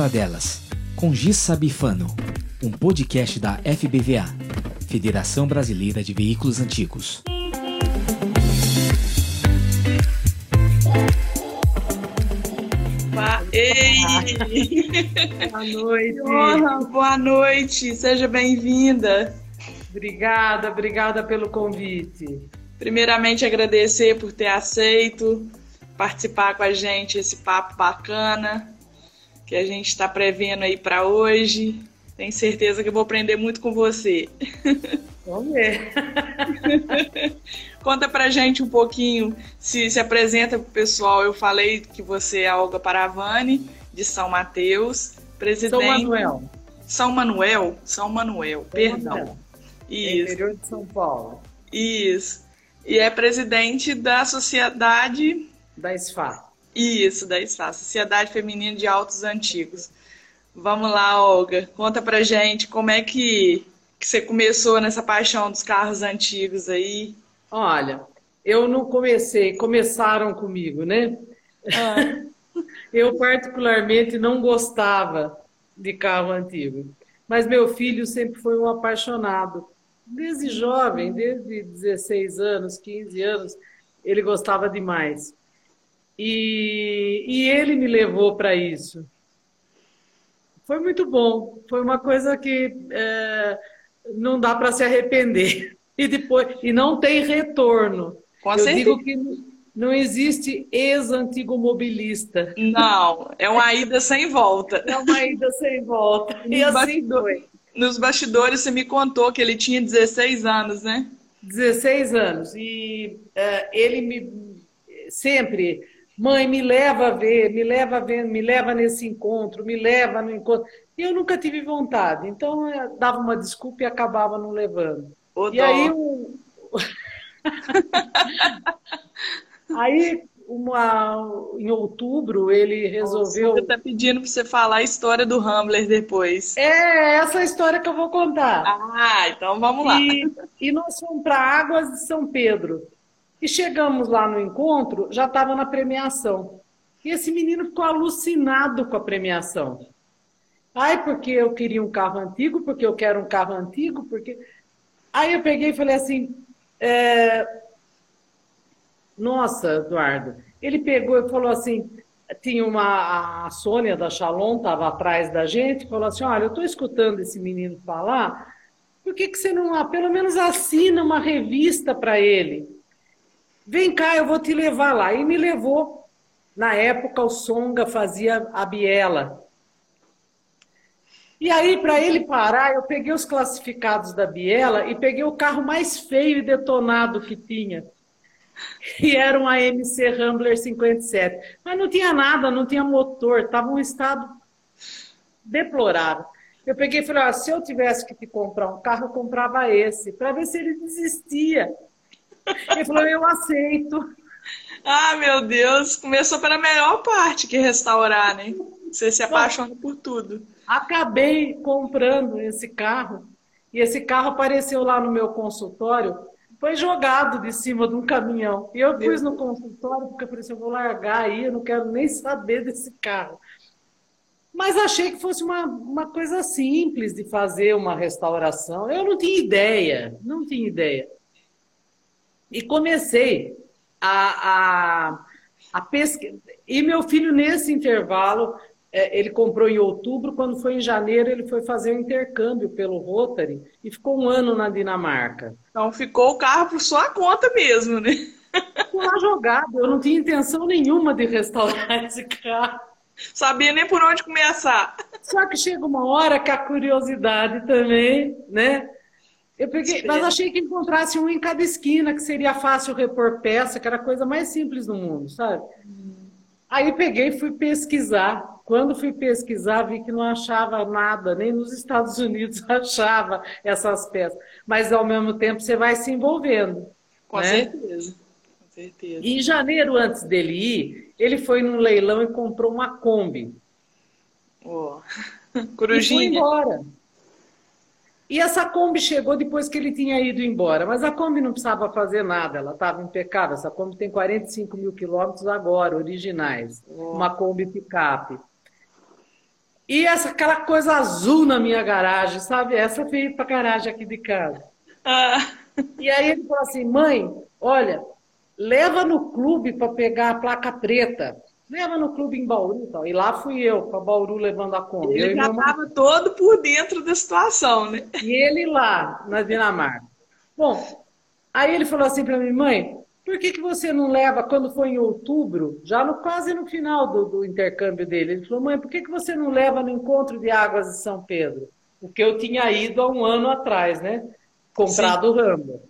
Hora delas, com Gissa Bifano, um podcast da FBVA, Federação Brasileira de Veículos Antigos. Ei! Boa noite. Honra, boa noite, seja bem-vinda. Obrigada, obrigada pelo convite. Primeiramente, agradecer por ter aceito participar com a gente esse papo bacana que a gente está prevendo aí para hoje. Tenho certeza que eu vou aprender muito com você. Vamos ver. Conta pra gente um pouquinho, se, se apresenta pro pessoal. Eu falei que você é Olga Paravani, de São Mateus, presidente. São Manuel. São Manuel? São Manuel, São perdão. Manuel. Isso. Interior de São Paulo. Isso. E é presidente da Sociedade. Da SFA. Isso, da SFA, Sociedade Feminina de Autos Antigos. Vamos lá, Olga, conta pra gente como é que, que você começou nessa paixão dos carros antigos aí. Olha, eu não comecei, começaram comigo, né? Ah. eu particularmente não gostava de carro antigo, mas meu filho sempre foi um apaixonado. Desde jovem, desde 16 anos, 15 anos, ele gostava demais. E, e ele me levou para isso. Foi muito bom. Foi uma coisa que é, não dá para se arrepender. E depois e não tem retorno. Com Eu certeza. digo que não existe ex-antigo mobilista. Não, é uma ida sem volta. É uma ida sem volta. E Nos assim foi. Nos bastidores você me contou que ele tinha 16 anos, né? 16 anos. E uh, ele me sempre Mãe, me leva a ver, me leva a ver, me leva nesse encontro, me leva no encontro. E eu nunca tive vontade, então eu dava uma desculpa e acabava não levando. O e dó. aí um... aí uma, em outubro ele resolveu. Você está pedindo para você falar a história do Rambler depois. É essa história que eu vou contar. Ah, então vamos lá. E, e nós fomos para Águas de São Pedro. E chegamos lá no encontro, já estava na premiação. E esse menino ficou alucinado com a premiação. Ai, porque eu queria um carro antigo, porque eu quero um carro antigo, porque. Aí eu peguei e falei assim: é... Nossa, Eduardo. Ele pegou e falou assim: tinha uma. A Sônia da Shalom estava atrás da gente, falou assim: Olha, eu estou escutando esse menino falar, por que, que você não, pelo menos, assina uma revista para ele? Vem cá, eu vou te levar lá. E me levou. Na época, o Songa fazia a biela. E aí, para ele parar, eu peguei os classificados da biela e peguei o carro mais feio e detonado que tinha. E era um AMC Rambler 57. Mas não tinha nada, não tinha motor, estava um estado deplorável. Eu peguei e falei: ah, se eu tivesse que te comprar um carro, eu comprava esse, para ver se ele desistia. Ele falou, eu aceito. Ah, meu Deus, começou pela melhor parte que restaurar, né? Você se apaixona por tudo. Acabei comprando esse carro e esse carro apareceu lá no meu consultório, foi jogado de cima de um caminhão. E eu fui no consultório porque eu falei assim, eu vou largar aí, eu não quero nem saber desse carro. Mas achei que fosse uma, uma coisa simples de fazer uma restauração. Eu não tinha ideia, não tinha ideia. E comecei a, a, a pesquisar. E meu filho, nesse intervalo, é, ele comprou em outubro, quando foi em janeiro, ele foi fazer um intercâmbio pelo Rotary e ficou um ano na Dinamarca. Então ficou o carro por sua conta mesmo, né? Ficou lá jogado, eu não tinha intenção nenhuma de restaurar esse carro. Sabia nem por onde começar. Só que chega uma hora que a curiosidade também, né? Eu peguei, mas achei que encontrasse um em cada esquina, que seria fácil repor peça, que era a coisa mais simples do mundo, sabe? Hum. Aí peguei e fui pesquisar. Quando fui pesquisar, vi que não achava nada, nem nos Estados Unidos achava essas peças. Mas ao mesmo tempo você vai se envolvendo. Com né? certeza. Com certeza. E em janeiro, antes dele ir, ele foi num leilão e comprou uma Kombi. Oh. Corujinha. E foi embora. E essa Kombi chegou depois que ele tinha ido embora. Mas a Kombi não precisava fazer nada, ela estava impecável. Essa Kombi tem 45 mil quilômetros agora, originais. Oh. Uma Kombi picape. E essa, aquela coisa azul na minha garagem, sabe? Essa veio para a garagem aqui de casa. Ah. E aí ele falou assim, mãe, olha, leva no clube para pegar a placa preta. Leva no clube em Bauru. Então. E lá fui eu, para Bauru, levando a conta. Ele já estava todo por dentro da situação, né? E ele lá, na Dinamarca. Bom, aí ele falou assim para mim, mãe, por que, que você não leva, quando foi em outubro, já no, quase no final do, do intercâmbio dele, ele falou, mãe, por que, que você não leva no encontro de águas de São Pedro? Porque eu tinha ido há um ano atrás, né? Comprado o Rambo.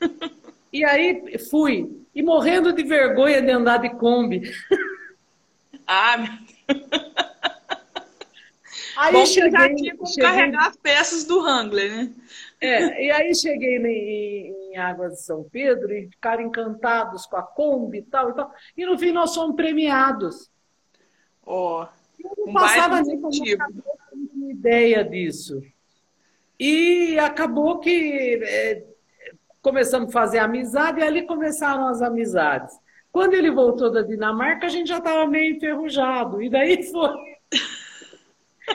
E aí fui, e morrendo de vergonha de andar de Kombi. Ah, meu Aí Bom, cheguei, já tinha como cheguei... carregar as peças do Wrangler, né? É, e aí cheguei em, em Águas de São Pedro e ficaram encantados com a Kombi e tal e tal. E no fim nós fomos premiados. Ó. Oh, eu não um passava nem com uma ideia disso. E acabou que é, começamos a fazer amizade e ali começaram as amizades. Quando ele voltou da Dinamarca, a gente já estava meio enferrujado. E daí foi.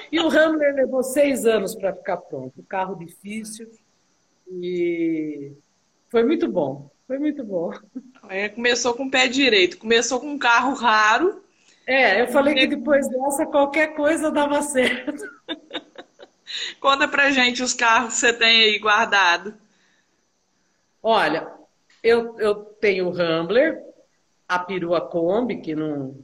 E o Rambler levou seis anos para ficar pronto. Carro difícil. E foi muito bom. Foi muito bom. É, começou com o pé direito. Começou com um carro raro. É, eu falei que depois dessa qualquer coisa dava certo. Conta pra gente os carros que você tem aí guardado. Olha, eu, eu tenho o Rambler, a perua Kombi, que não.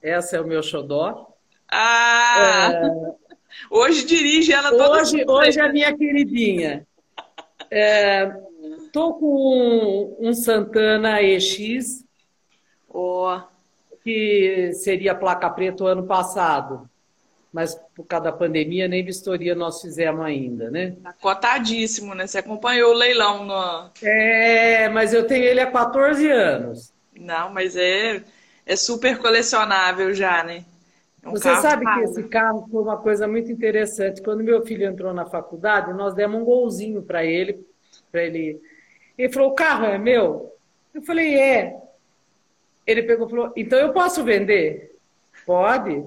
Essa é o meu xodó. Ah! É... Hoje dirige ela toda Hoje, hoje é a minha queridinha. Estou é, com um, um, Santana EX, oh. que seria placa preta o ano passado. Mas por causa da pandemia, nem vistoria nós fizemos ainda, né? Tá cotadíssimo, né? Você acompanhou o leilão no. É, mas eu tenho ele há 14 anos. Não, mas é, é super colecionável já, né? É um Você sabe que esse carro foi uma coisa muito interessante. Quando meu filho entrou na faculdade, nós demos um golzinho para ele, para ele. Ele falou: "O carro é meu?" Eu falei: "É". Ele pegou e falou: "Então eu posso vender?" "Pode".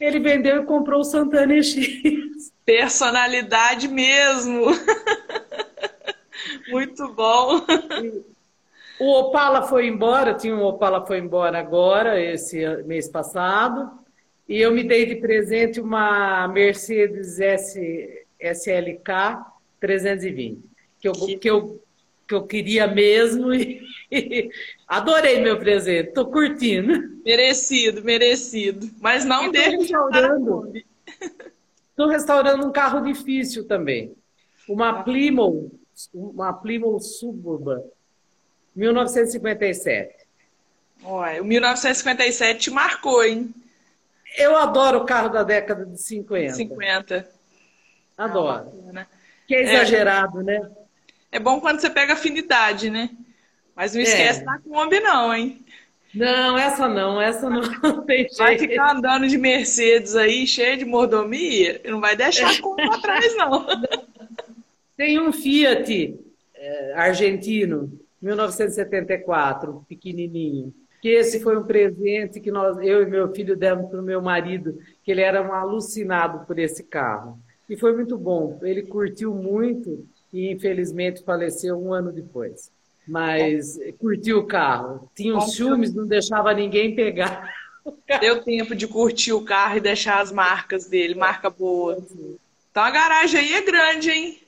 Ele vendeu e comprou o Santana X. Personalidade mesmo. muito bom. O Opala foi embora, tinha um Opala foi embora agora, esse mês passado. E eu me dei de presente uma Mercedes S, SLK 320, que eu, que eu, que eu queria mesmo e, adorei meu presente, estou curtindo. Merecido, merecido. Mas não deixe restaurando. Estou restaurando um carro difícil também. Uma Plymouth, uma Plymouth Suburban, 1957. Olha, o 1957 te marcou, hein? Eu adoro o carro da década de 50. 50. Adoro. Ah, que é exagerado, é, né? É bom quando você pega afinidade, né? Mas não esquece é. da Kombi, não, hein? Não, essa não, essa não, tem jeito. Vai ficar andando de Mercedes aí, cheio de mordomia, não vai deixar a Kombi pra trás, não. Tem um Fiat é, argentino, 1974, pequenininho que esse foi um presente que nós, eu e meu filho demos para o meu marido, que ele era um alucinado por esse carro. E foi muito bom. Ele curtiu muito e infelizmente faleceu um ano depois. Mas curtiu o carro. Tinha os ciúmes, não deixava ninguém pegar. Deu tempo de curtir o carro e deixar as marcas dele, marca boa. Então a garagem aí é grande, hein?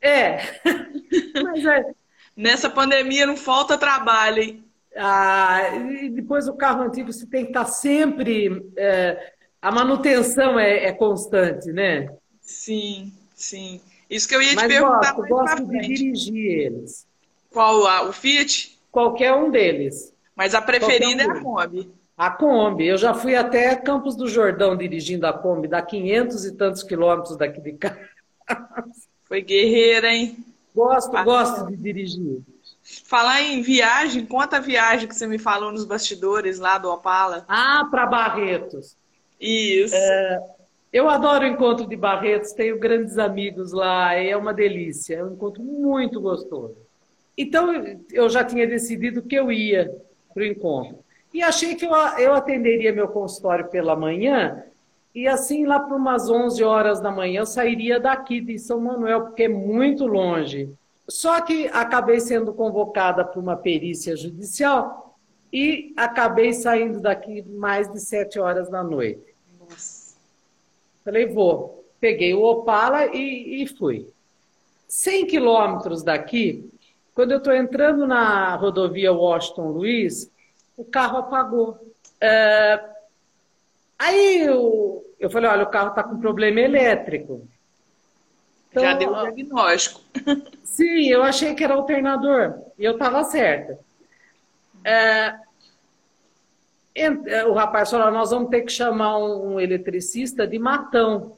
É. Mas é. Nessa pandemia não falta trabalho, hein? Ah, e depois o carro antigo você tem que estar sempre. É, a manutenção é, é, constante, né? Sim, sim. Isso que eu ia te Mas perguntar. Gosto, gosto de dirigir eles. Qual? O Fiat? Qualquer um deles. Mas a preferida um é a Kombi. A Kombi. Eu já fui até Campos do Jordão dirigindo a Kombi, dá 500 e tantos quilômetros daqui de casa. Foi guerreira, hein? Gosto, gosto de dirigir. Falar em viagem, conta a viagem que você me falou nos bastidores lá do Opala. Ah, para Barretos. Isso. É, eu adoro o encontro de Barretos, tenho grandes amigos lá, é uma delícia, é um encontro muito gostoso. Então, eu já tinha decidido que eu ia para o encontro. E achei que eu, eu atenderia meu consultório pela manhã E assim, lá para umas 11 horas da manhã, eu sairia daqui de São Manuel, porque é muito longe. Só que acabei sendo convocada para uma perícia judicial e acabei saindo daqui mais de 7 horas da noite. Nossa. Falei, vou. Peguei o Opala e, e fui. 100 quilômetros daqui, quando eu estou entrando na rodovia Washington Luiz, o carro apagou. É... Aí eu, eu falei, olha, o carro está com problema elétrico. Então, Já deu o diagnóstico. Sim, eu achei que era alternador. E eu estava certa. É... é o rapaz falou, nós vamos ter que chamar um eletricista de matão.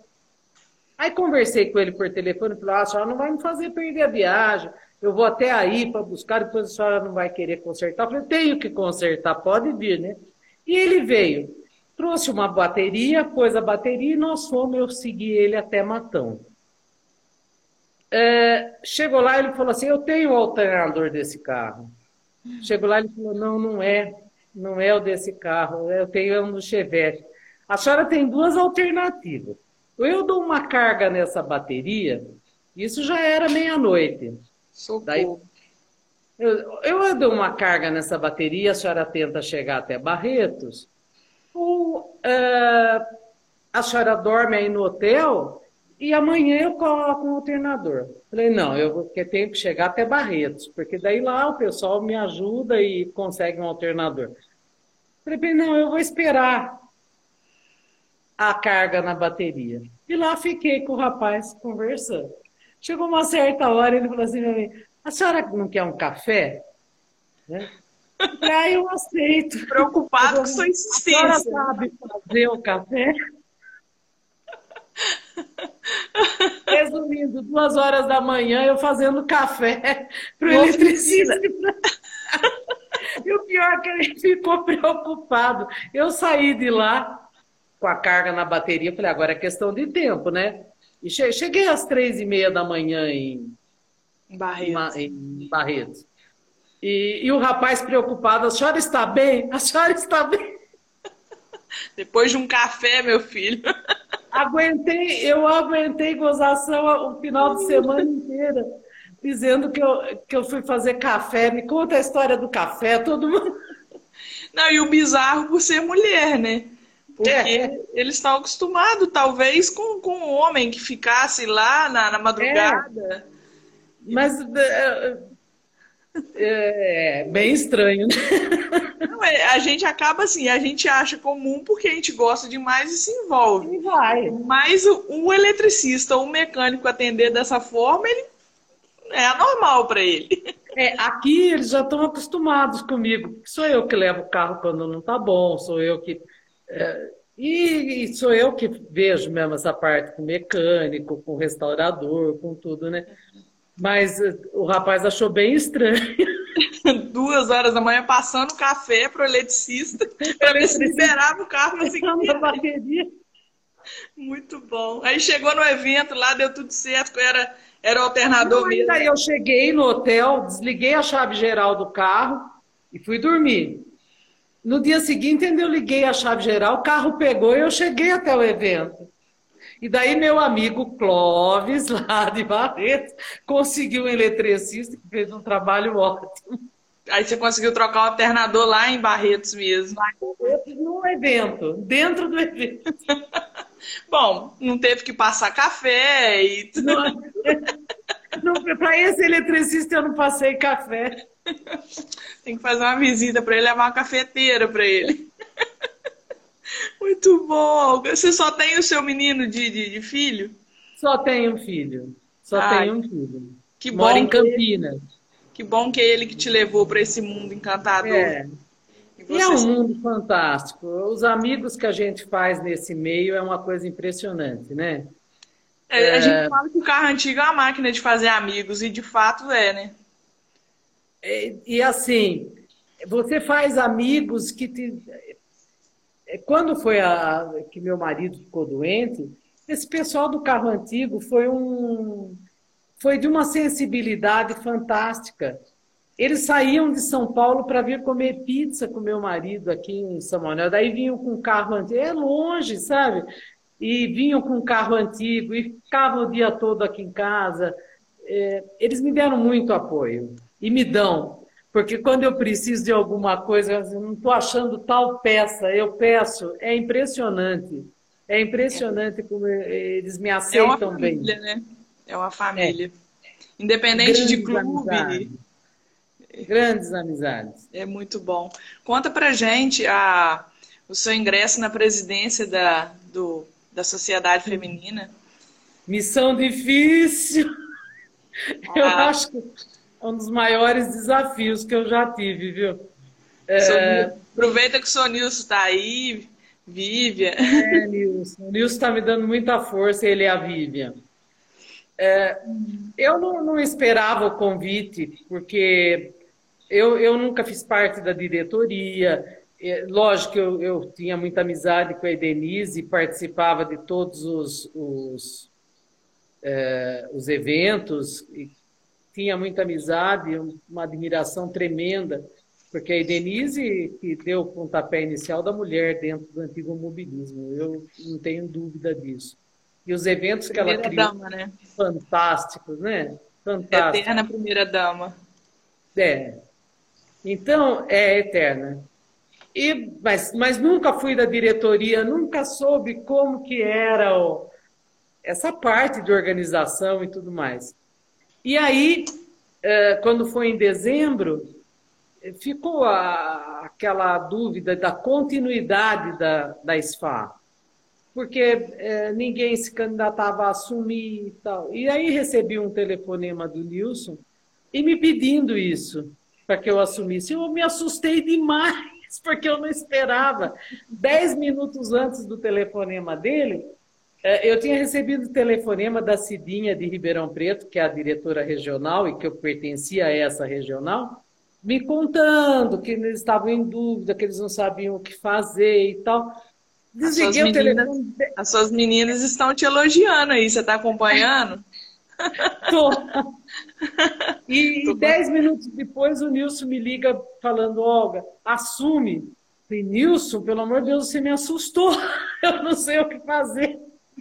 Aí conversei com ele por telefone e falei, ah, a senhora não vai me fazer perder a viagem eu vou até aí para buscar, depois a senhora não vai querer consertar. Eu falei, tenho que consertar, pode vir, né? E ele veio, trouxe uma bateria, pôs a bateria e nós fomos, eu segui ele até Matão. É, chegou lá, ele falou assim, eu tenho o alternador desse carro. Chegou lá, ele falou, não, não é, não é o desse carro, eu tenho um do Chevette. A senhora tem duas alternativas. Ou eu dou uma carga nessa bateria, isso já era meia-noite. Daí, eu, eu dou uma carga nessa bateria, a senhora tenta chegar até Barretos, ou uh, a senhora dorme aí no hotel e amanhã eu coloco um alternador. Falei, não, eu tenho que chegar até Barretos, porque daí lá o pessoal me ajuda e consegue um alternador. Falei, não, eu vou esperar a carga na bateria. E lá fiquei com o rapaz conversando. Chegou uma certa hora, ele falou assim a senhora não quer um café? Né? Aí eu aceito. Preocupado com sua insistência. A sabe fazer o café? Resumindo, duas horas da manhã eu fazendo café para o eletricista. e o pior é que ele ficou preocupado. Eu saí de lá com a carga na bateria, falei, agora é questão de tempo, né? E cheguei às três e meia da manhã em Barretos. Em Barretos. E, e o rapaz preocupado, a senhora está bem? A senhora está bem? Depois de um café, meu filho. Aguentei, eu aguentei gozação o final de semana inteira, dizendo que eu, que eu fui fazer café. Me conta a história do café, todo mundo. Não, e o bizarro por ser mulher, né? Porque é. eles estão acostumados, talvez, com, com um homem que ficasse lá na, na madrugada. É. Mas é, bem estranho, né? Não, é, a gente acaba assim, a gente acha comum porque a gente gosta demais e se envolve. E vai. Mas o, o eletricista, o mecânico atender dessa forma, ele é anormal para ele. É, aqui eles já estão acostumados comigo. Sou eu que levo o carro quando não está bom, sou eu que é, e, e, sou eu que vejo mesmo essa parte com mecânico, com restaurador, com tudo, né? Mas eh, o rapaz achou bem estranho. Duas horas da manhã passando café para o eletricista para ver se liberava o carro na bateria. Muito bom. Aí chegou no evento lá, deu tudo certo, era, era o alternador Não, mesmo. Aí eu cheguei no hotel, desliguei a chave geral do carro e fui dormir. No dia seguinte, eu liguei a chave geral, o carro pegou e eu cheguei até o evento. E daí meu amigo Clóvis, lá de Barretos, conseguiu um eletricista que fez um trabalho ótimo. Aí você conseguiu trocar o alternador lá em Barretos mesmo. No evento, dentro do evento. Bom, não teve que passar café e Para esse eletricista eu não passei café. Tem que fazer uma visita para ele, levar uma cafeteira para ele. Muito bom. Você só tem o seu menino de, de, de filho? Só tenho um filho. Só Ai, tenho um filho. Que Mora bom em Campinas. Ele, que bom que é ele que te levou para esse mundo encantador. É. E, e é um mundo fantástico. Os amigos que a gente faz nesse meio é uma coisa impressionante, né? É, a gente é. fala que o carro antigo é uma máquina de fazer amigos, e de fato é, né? E, e assim, você faz amigos que te... Quando foi a, que meu marido ficou doente, esse pessoal do carro antigo foi um foi de uma sensibilidade fantástica. Eles saíam de São Paulo para vir comer pizza com meu marido aqui em São Manuel. Daí vinham com carro antigo. É longe, sabe? e vinham com carro antigo e ficavam o dia todo aqui em casa. É, eles me deram muito apoio e me dão, porque quando eu preciso de alguma coisa, eu não estou achando tal peça, eu peço. É impressionante. É impressionante como eles me aceitam é uma família, bem. Né? É uma família. É. Independente Grandes de clube. Amizades. Grandes amizades. É muito bom. Conta pra gente a, o seu ingresso na presidência da, do, da Sociedade Feminina. Missão difícil. Ah. Eu acho que é um dos maiores desafios que eu já tive, viu? É... Aproveita que o seu Nilson está aí, Vivian. É, Nilson. O Nilson está me dando muita força, ele é a Vivian. É, eu não, não, esperava o convite, porque eu, eu nunca fiz parte da diretoria. É, lógico que eu, eu tinha muita amizade com a Denise, participava de todos os, os, é, os eventos, tinha muita amizade, uma admiração tremenda, porque a Denise que deu o pontapé inicial da mulher dentro do antigo mobilismo, eu não tenho dúvida disso. E os eventos primeira que ela criou, dama, né? fantásticos, né? Fantásticos. Eterna primeira dama. É. Então, é eterna. E, mas, mas nunca fui da diretoria, nunca soube como que era o, essa parte de organização e tudo mais. E aí, é, quando foi em dezembro, ficou a, aquela dúvida da continuidade da, da SFA porque é, ninguém se candidatava a assumir e tal. E aí recebi um telefonema do Nilson e me pedindo isso para que eu assumisse. Eu me assustei demais, porque eu não esperava. Dez minutos antes do telefonema dele, eu tinha recebido o telefonema da Cidinha de Ribeirão Preto, que é a diretora regional e que eu pertencia a essa regional, me contando que eles estavam em dúvida, que eles não sabiam o que fazer e tal. Desliguei o telefone. As suas meninas estão te elogiando aí, você está acompanhando? Tô. E Tô dez minutos depois o Nilson me liga falando, Olga, assume. Falei, Nilson, pelo amor de Deus, você me assustou. Eu não sei o que fazer.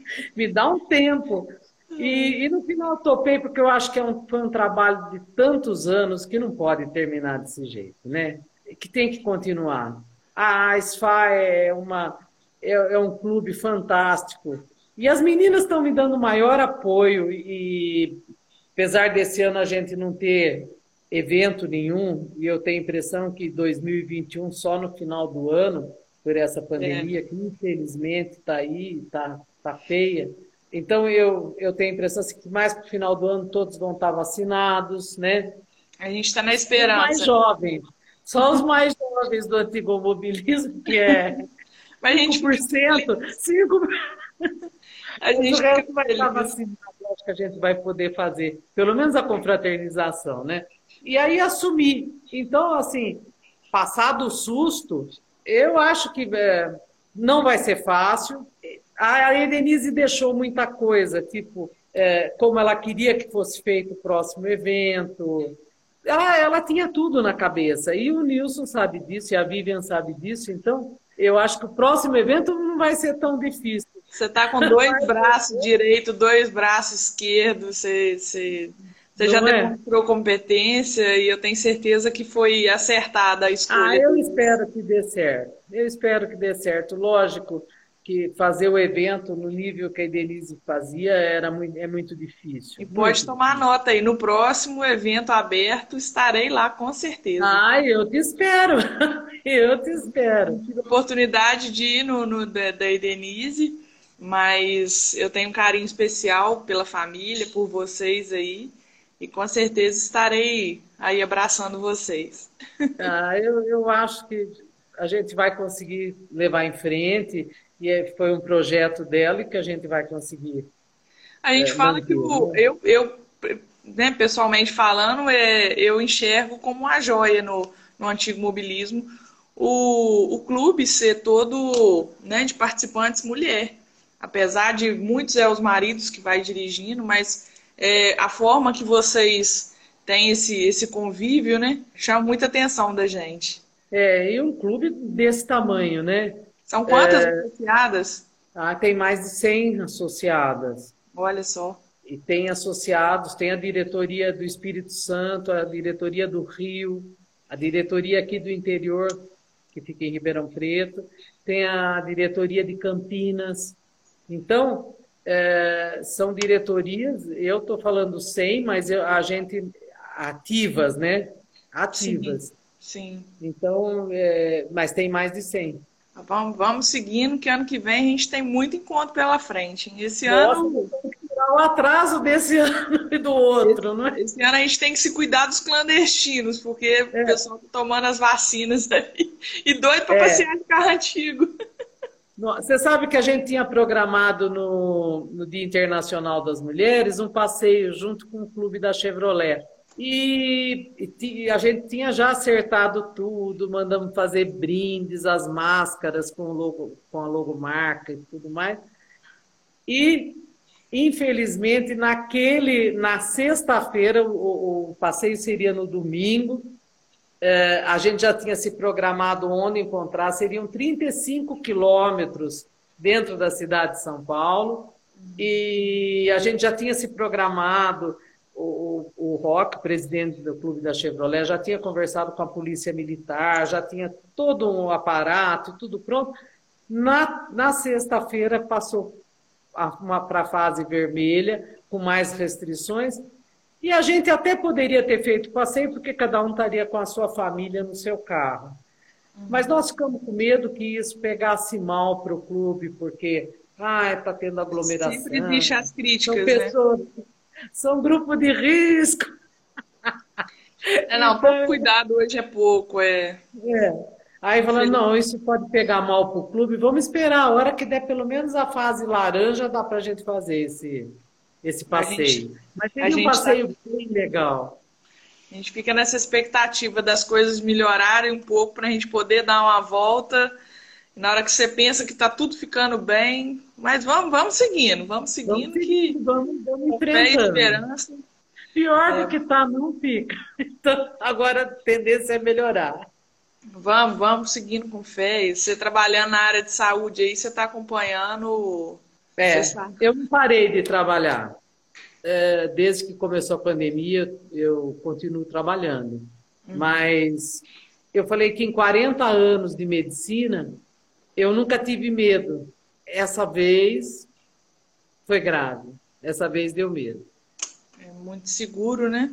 Me dá um tempo. E, e no final eu topei, porque eu acho que é um, foi um trabalho de tantos anos que não pode terminar desse jeito, né? Que tem que continuar. A SFA é uma é, é um clube fantástico. E as meninas estão me dando maior apoio e apesar desse ano a gente não ter evento nenhum, e eu tenho a impressão que 2021 só no final do ano, por essa pandemia, é. que infelizmente está aí, está tá feia. Então eu, eu tenho a impressão assim, que mais para o final do ano todos vão estar vacinados, né? A gente está na esperança. Os mais jovens, só os mais jovens do antigo mobilismo, que é mas a gente 5%, 5%. A gente o vai estar vacinado, acho que a gente vai poder fazer, pelo menos a confraternização, né? E aí assumir. Então, assim, passado o susto, eu acho que é, não vai ser fácil. A Edenise deixou muita coisa, tipo, é, como ela queria que fosse feito o próximo evento. Ela, ela tinha tudo na cabeça. E o Nilson sabe disso, e a Vivian sabe disso. Então, eu acho que o próximo evento não vai ser tão difícil. Você está com dois braços direito, dois braços esquerdos, você, você, você já é? demonstrou competência e eu tenho certeza que foi acertada a escolha. Ah, eu espero que dê certo. Eu espero que dê certo. Lógico, que fazer o evento no nível que a Denise fazia era muito, é muito difícil. E pode muito tomar nota aí, no próximo evento aberto estarei lá com certeza. Ah, eu te espero, eu te espero. Tive a oportunidade de ir no, no da, da Denise, mas eu tenho um carinho especial pela família, por vocês aí, e com certeza estarei aí abraçando vocês. Ah, eu, eu acho que a gente vai conseguir levar em frente e é, foi um projeto dela e que a gente vai conseguir. A gente é, fala manter, que o, né? eu, eu né, pessoalmente falando, é, eu enxergo como uma joia no, no antigo mobilismo o, o clube ser todo né, de participantes mulher. Apesar de muitos é os maridos que vai dirigindo, mas é, a forma que vocês têm esse, esse convívio, né, chama muita atenção da gente. É, e um clube desse tamanho, né? São quantas é... associadas? Ah, tem mais de 100 associadas. Olha só. E tem associados, tem a diretoria do Espírito Santo, a diretoria do Rio, a diretoria aqui do interior, que fica em Ribeirão Preto, tem a diretoria de Campinas. Então, é, são diretorias, eu estou falando 100, mas eu, a gente ativas, né? Ativas. Sim. sim. Então, é, mas tem mais de 100. Vamos, vamos seguindo, que ano que vem a gente tem muito encontro pela frente. Esse Nossa, ano. O atraso desse ano e do outro, esse, né? Esse ano a gente tem que se cuidar dos clandestinos, porque é. o pessoal está tomando as vacinas aí e doido para é. passear de carro antigo. Você sabe que a gente tinha programado no, no Dia Internacional das Mulheres um passeio junto com o clube da Chevrolet. E, e, a gente tinha já acertado tudo, mandamos fazer brindes, as máscaras com, logo, com a logomarca e tudo mais. E, infelizmente, naquele, na sexta-feira, o, o, passeio seria no domingo, é, a gente já tinha se programado onde encontrar, seriam 35 quilômetros dentro da cidade de São Paulo, e a gente já tinha se programado o Rock, presidente do clube da Chevrolet, já tinha conversado com a polícia militar, já tinha todo um aparato, tudo pronto. Na, na sexta-feira passou para a fase vermelha, com mais restrições, e a gente até poderia ter feito passeio, porque cada um estaria com a sua família no seu carro. Uhum. Mas nós ficamos com medo que isso pegasse mal para o clube, porque ah, está tendo aglomeração. Sempre existe as críticas, são né? pessoas, né? São grupo de risco. É, não, pouco cuidado hoje é pouco, é. é. Aí falando, não, isso pode pegar mal para o clube, vamos esperar, a hora que der pelo menos a fase laranja, dá para a gente fazer esse, esse passeio. Gente, Mas tem um tá passeio tá... bem legal. A gente fica nessa expectativa das coisas melhorarem um pouco para a gente poder dar uma volta. Na hora que você pensa que está tudo ficando bem, mas vamos, vamos seguindo, vamos seguindo vamos, que vamos, vamos esperança. Pior é. do que está não fica. Então, agora a tendência é melhorar. Vamos, vamos seguindo com fé. Você trabalhando na área de saúde aí, você está acompanhando. É, eu não parei de trabalhar. É, desde que começou a pandemia, eu continuo trabalhando. Uhum. Mas eu falei que em 40 anos de medicina, eu nunca tive medo. Essa vez foi grave. Essa vez deu medo. É muito seguro, né?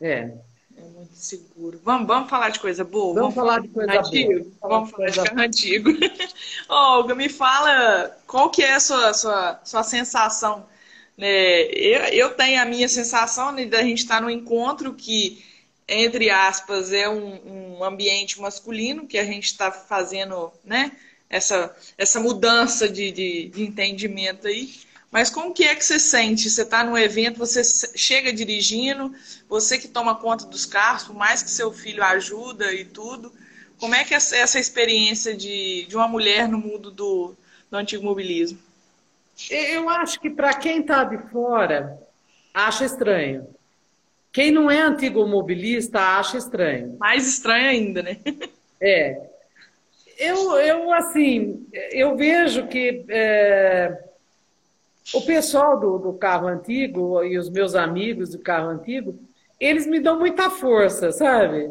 É. É muito seguro. Vamos, vamos falar de coisa boa? Vamos, vamos falar de coisa antigo? boa. Vamos falar de carro antigo. Olga, me fala qual que é a sua, sua, sua sensação. Né? Eu, eu tenho a minha sensação né, da gente estar no encontro que, entre aspas, é um, um ambiente masculino que a gente está fazendo, né? Essa, essa mudança de, de, de, entendimento aí. Mas como que é que você sente? Você está num evento, você chega dirigindo, você que toma conta dos carros, por mais que seu filho ajuda e tudo. Como é que é essa experiência de, de uma mulher no mundo do, do antigo mobilismo? Eu acho que para quem está de fora, acha estranho. Quem não é antigo mobilista acha estranho. Mais estranho ainda, né? É. Eu, eu assim, eu vejo que é, o pessoal do, do carro antigo e os meus amigos do carro antigo, eles me dão muita força, sabe?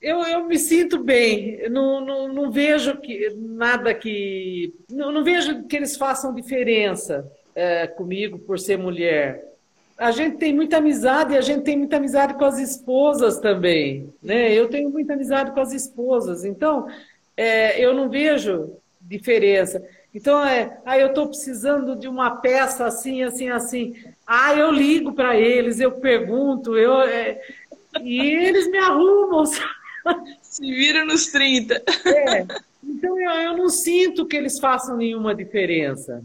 Eu, eu me sinto bem, não, não, não vejo que, nada que. Não, não vejo que eles façam diferença é, comigo por ser mulher. A gente tem muita amizade e a gente tem muita amizade com as esposas também. Né? Eu tenho muita amizade com as esposas. Então, é, eu não vejo diferença. Então, é, ah, eu estou precisando de uma peça assim, assim, assim. Ah, eu ligo para eles, eu pergunto, eu, é, e eles me arrumam. Se vira nos 30. É, então, eu, eu não sinto que eles façam nenhuma diferença.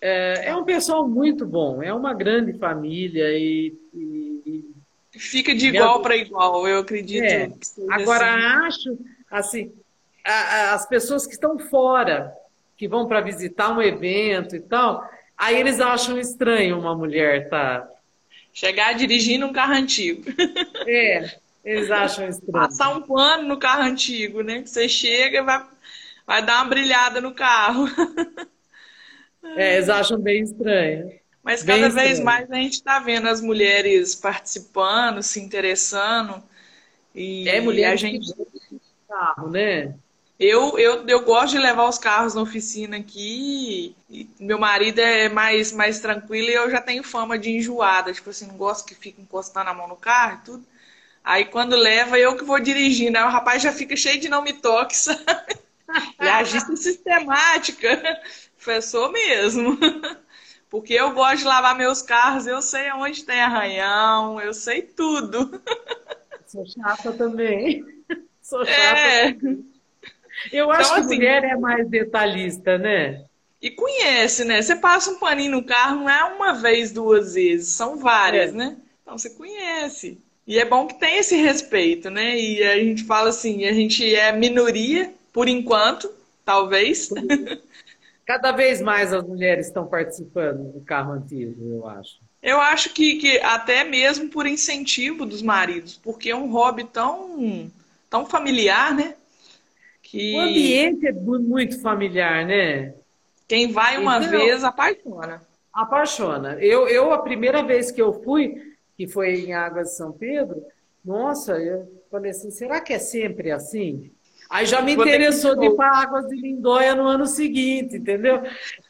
É, é um pessoal muito bom, é uma grande família e. e Fica de igual para igual, eu acredito. É. Agora, assim. acho, assim, as pessoas que estão fora, que vão para visitar um evento e tal, aí eles acham estranho uma mulher tá chegar dirigindo um carro antigo. É, eles acham estranho. Passar um pano no carro antigo, né? Que você chega e vai, vai dar uma brilhada no carro. É, eles acham bem estranho. Mas Bem cada vez estranho. mais a gente está vendo as mulheres participando, se interessando. E É mulher a gente. carro, né? Eu, eu, eu gosto de levar os carros na oficina aqui. meu marido é mais, mais tranquilo e eu já tenho fama de enjoada. Tipo assim, não gosto que fique encostando a mão no carro e tudo. Aí quando leva, eu que vou dirigindo. Aí o rapaz já fica cheio de não me toque, sabe? E agista sistemática. Professor mesmo. Porque eu gosto de lavar meus carros, eu sei aonde tem arranhão, eu sei tudo. Sou chata também. Sou chata. É. Eu acho Então, que assim- mulher é mais detalhista, né? E conhece, né? Você passa um paninho no carro, não é uma vez, duas vezes, são várias, É. né? Então você conhece. E é bom que tem esse respeito, né? E a gente fala assim, a gente é minoria, por enquanto, talvez. Cada vez mais as mulheres estão participando do carro antigo, eu acho. Eu acho que, que até mesmo por incentivo dos maridos, porque é um hobby tão, tão familiar, né? Que O ambiente é mu- muito familiar, né? quem vai uma Então- vez apaixona. Apaixona. Eu, eu, a primeira vez que eu fui, que foi em Águas de São Pedro, nossa, eu falei assim, será que é sempre assim? Aí já me Vou interessou de ir para Águas de Lindóia no ano seguinte, entendeu?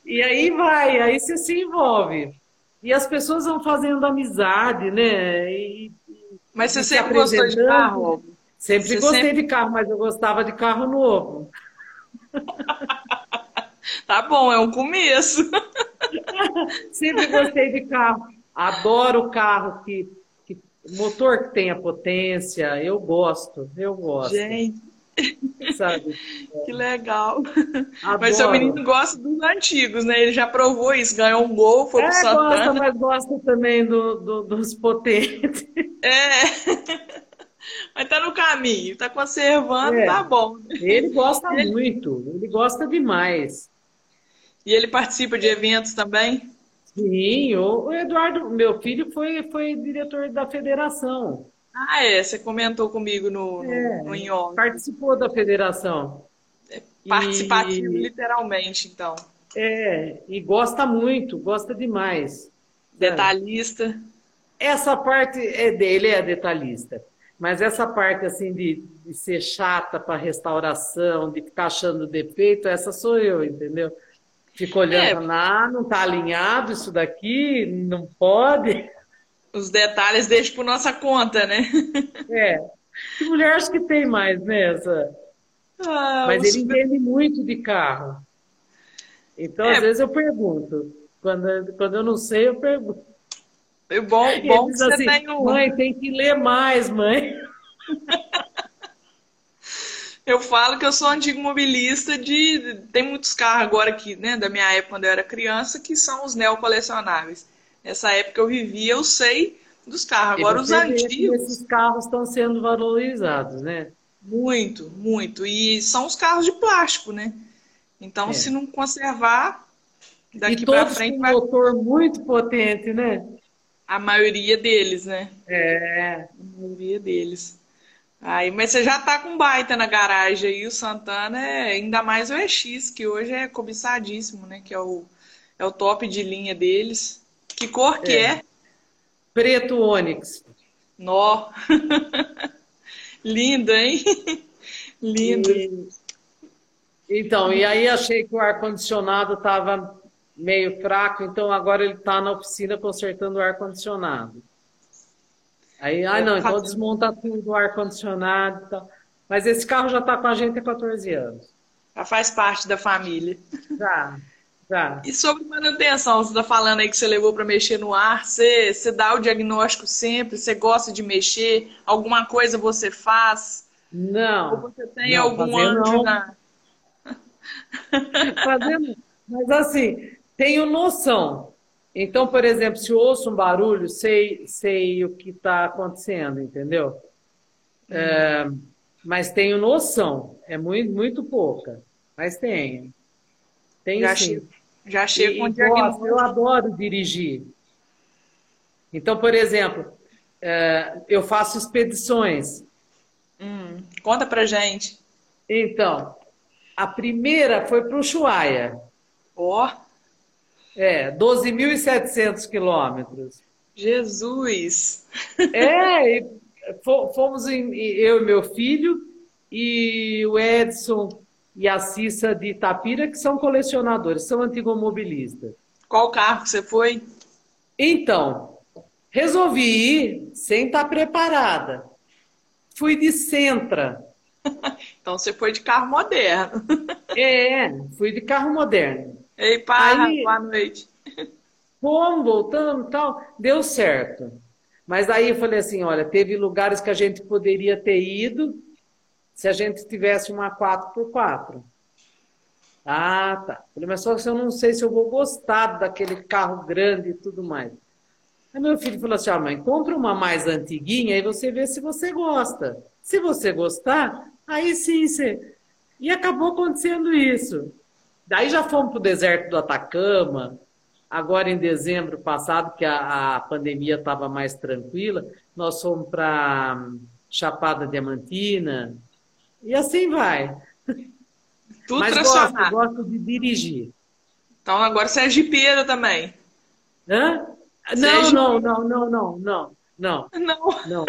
E aí vai, aí você se envolve. E as pessoas vão fazendo amizade, né? E Mas você se sempre gostou de carro? Sempre Você gostei sempre- de carro, mas eu gostava de carro novo. Tá bom, é um começo. Sempre gostei de carro. Adoro carro que, que motor que tenha potência. Eu gosto, eu gosto, Gente, sabe? que legal. Adoro. Mas seu menino gosta dos antigos, né? Ele já provou isso, ganhou um gol, foi pro É, gosta, Santana. mas gosta também do, do- dos potentes. É. Mas tá no caminho, tá conservando, É. tá bom. Ele gosta Ele- muito, ele gosta demais. E ele participa de eventos também? Sim, o, Eduardo, meu filho, foi, foi diretor da federação. Ah, é, você comentou comigo no, É. no. Participou da federação. E- Participativo, literalmente, então. É, e gosta muito, gosta demais. sabe? Detalhista. Essa parte é dele, é detalhista. Mas essa parte assim de, de ser chata para restauração, de ficar achando defeito, essa sou eu, entendeu? Fico olhando, ah, não está alinhado isso daqui, não pode. Os detalhes deixa por nossa conta, né? É. Que mulher acho que tem mais, né? Essa... Ah, Mas os- ele entende muito de carro. Então, É. às vezes eu pergunto. Quando, quando eu não sei, eu pergunto. Bom, E bom ele que você assim, tem um. mãe, tem que ler mais, mãe. Eu falo que eu sou antigo mobilista de. Tem muitos carros agora aqui, né, da minha época quando eu era criança, que são os neocolecionáveis. Nessa época eu vivia, eu sei dos carros. Agora E os antigos, Esses carros estão sendo valorizados, né? muito, muito. E são os carros de plástico, né? Então, É. se não conservar, daqui e pra todos frente com vai motor muito potente, né? A maioria deles, né? É. A maioria deles. Aí, mas você já tá com baita na garagem aí, o Santana é ainda mais o EX, que hoje é cobiçadíssimo, né? Que é o, é o top de linha deles. Que cor que É. é? Preto Onix. Nó. Lindo, hein? Lindo. E- Então, e aí achei que o ar-condicionado estava meio fraco, então agora ele está na oficina consertando o ar-condicionado. Aí, ah, não, então desmonta tudo o ar-condicionado e tal. Mas esse carro já está com a gente há 14 anos. Já faz parte da família. Já, já. E sobre manutenção, você está falando aí que você levou para mexer no ar, você, você dá o diagnóstico sempre, você gosta de mexer, alguma coisa você faz? Ou Não, você tem Não, algum anjo na. fazendo. Mas assim, tenho noção. Então, por exemplo, se eu ouço um barulho, sei, sei o que está acontecendo, entendeu? É, mas tenho noção. É muito, muito pouca. Mas tenho. Tenho Já sim. chega, já chega E- com diagnóstico. eu adoro dirigir. Então, por exemplo, é, eu faço expedições. Hum, conta pra gente. Então, a primeira foi para o Ushuaia. Ó, É, 12.700 quilômetros. Jesus! É, fomos em, eu e meu filho e o Edson e a Cissa de Itapira, que são colecionadores, são antigomobilistas. Qual carro que você foi? Então, resolvi ir sem estar preparada. Fui de Sentra. então você foi de carro moderno. é, fui de carro moderno. Ei, Aí, boa noite. Fomos, voltando tal, deu certo. Mas aí eu falei assim, olha, teve lugares que a gente poderia ter ido se a gente tivesse uma 4x4. Ah, tá. Falei, mas só que eu não sei se eu vou gostar daquele carro grande e tudo mais. Aí meu filho falou assim, ah, mãe, compra uma mais antiguinha e você vê se você gosta. Se você gostar, aí sim você... E acabou acontecendo isso. Daí já fomos para o deserto do Atacama, agora em dezembro passado, que a, a pandemia estava mais tranquila, nós fomos para Chapada Diamantina, e assim vai. Tudo Mas gosto, gosto de dirigir. Então agora você é jipeiro também. Hã? Não, é não, não, não, não, não, não. Não. Não.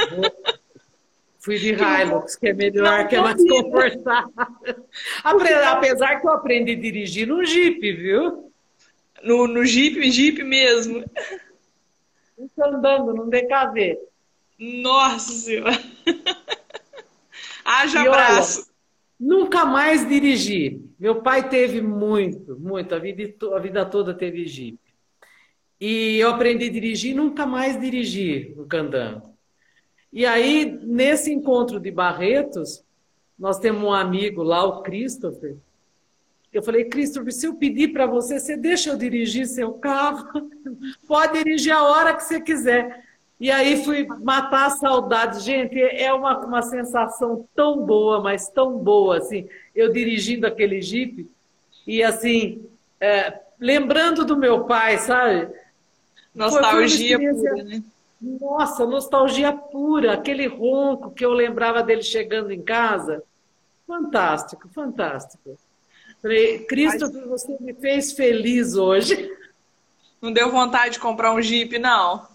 Fui de Hilux, que é melhor, que é mais confortável. Apesar que eu aprendi a dirigir no Jeep, viu? No, no Jeep, Jeep mesmo. Estou andando num DKV. Nossa Senhora! Haja abraço! Olha, nunca mais dirigi. Meu pai teve muito, muito. A vida, a vida toda teve Jeep. E eu aprendi a dirigir nunca mais dirigi no Candango. E aí, nesse encontro de Barretos, nós temos um amigo lá, o Christopher. Eu falei, Christopher, se eu pedir para você, você deixa eu dirigir seu carro? Pode dirigir a hora que você quiser. E aí fui matar a saudade. Gente, é uma, uma sensação tão boa, mas tão boa, assim, eu dirigindo aquele Jeep e, assim, é, lembrando do meu pai, sabe? Nostalgia pura, né? Nossa, nostalgia pura, aquele ronco que eu lembrava dele chegando em casa. Fantástico, fantástico. Falei, Cristo, você me fez feliz hoje. Não deu vontade de comprar um Jeep, não?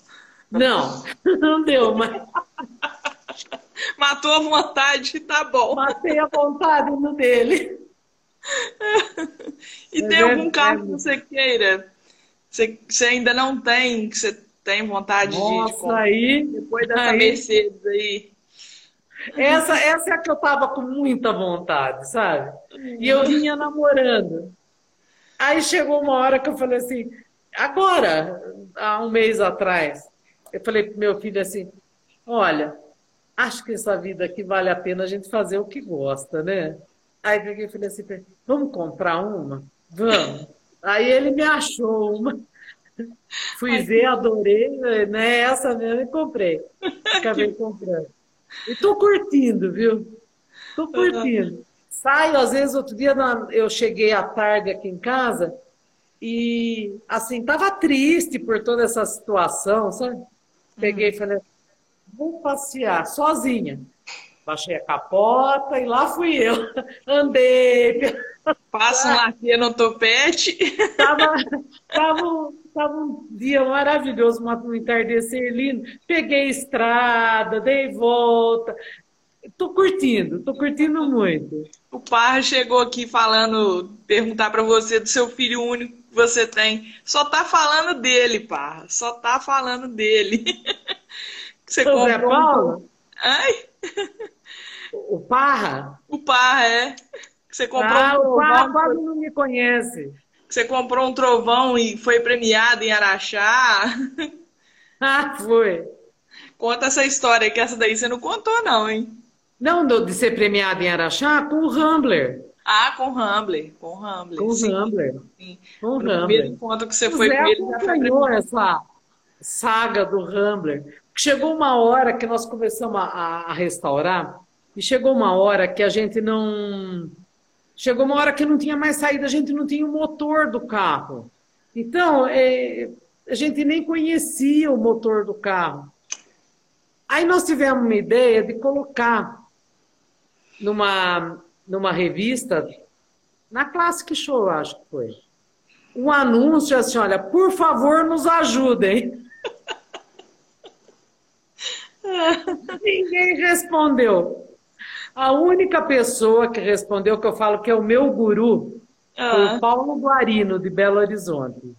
Não, não deu, mas. Matou a vontade, tá bom. Matei a vontade no dele. e é tem algum carro que você queira? Você, você ainda não tem, que você tem vontade Nossa, de comprar? aí Depois dessa aí. Mercedes aí. Essa, essa é a que eu tava com muita vontade, sabe? E eu vinha namorando. Aí chegou uma hora que eu falei assim, agora, há um mês atrás, eu falei pro meu filho assim, olha, acho que essa vida aqui vale a pena a gente fazer o que gosta, né? Aí peguei e falei assim, vamos comprar uma? Vamos. Aí ele me achou uma. Fui ver, adorei, né? Essa mesmo e comprei. Acabei comprando. E tô curtindo, viu? Tô curtindo. Saio, às vezes, outro dia eu cheguei à tarde aqui em casa e, assim, tava triste por toda essa situação, sabe? Peguei e falei, vou passear sozinha. Baixei a capota e lá fui eu. Andei. Passa um laque no topete. Tava, tava, tava um dia maravilhoso, um entardecer lindo. Peguei estrada, dei volta. Tô curtindo, tô curtindo muito. O Parra chegou aqui falando, perguntar para você do seu filho único que você tem. Só tá falando dele, Parra. Só tá falando dele. Você o comprou Zé Paulo? Ai? O Parra? O Parra, é. Você comprou ah, um o Parra quase não me conhece. Você comprou um trovão e foi premiado em Araxá. Ah, foi. Conta essa história, que essa daí você não contou, não, hein? Não, de ser premiado em Araxá com o Rambler. Ah, com o Rambler. Com o Rambler. Com o Rambler. Sim. Com o Rambler. primeiro encontro que você o foi Zé com ele. acompanhou essa saga do Rambler. Chegou uma hora que nós começamos a, a, restaurar e chegou uma hora que a gente não... Chegou uma hora que não tinha mais saída, a gente não tinha o motor do carro. Então, é, a gente nem conhecia o motor do carro. Aí nós tivemos uma ideia de colocar numa, numa revista, na Classic Show, acho que foi. um anúncio assim, olha, por favor, nos ajudem. Ninguém respondeu. A única pessoa que respondeu, que eu falo que é o meu guru, ah. foi o Paulo Guarino, de Belo Horizonte.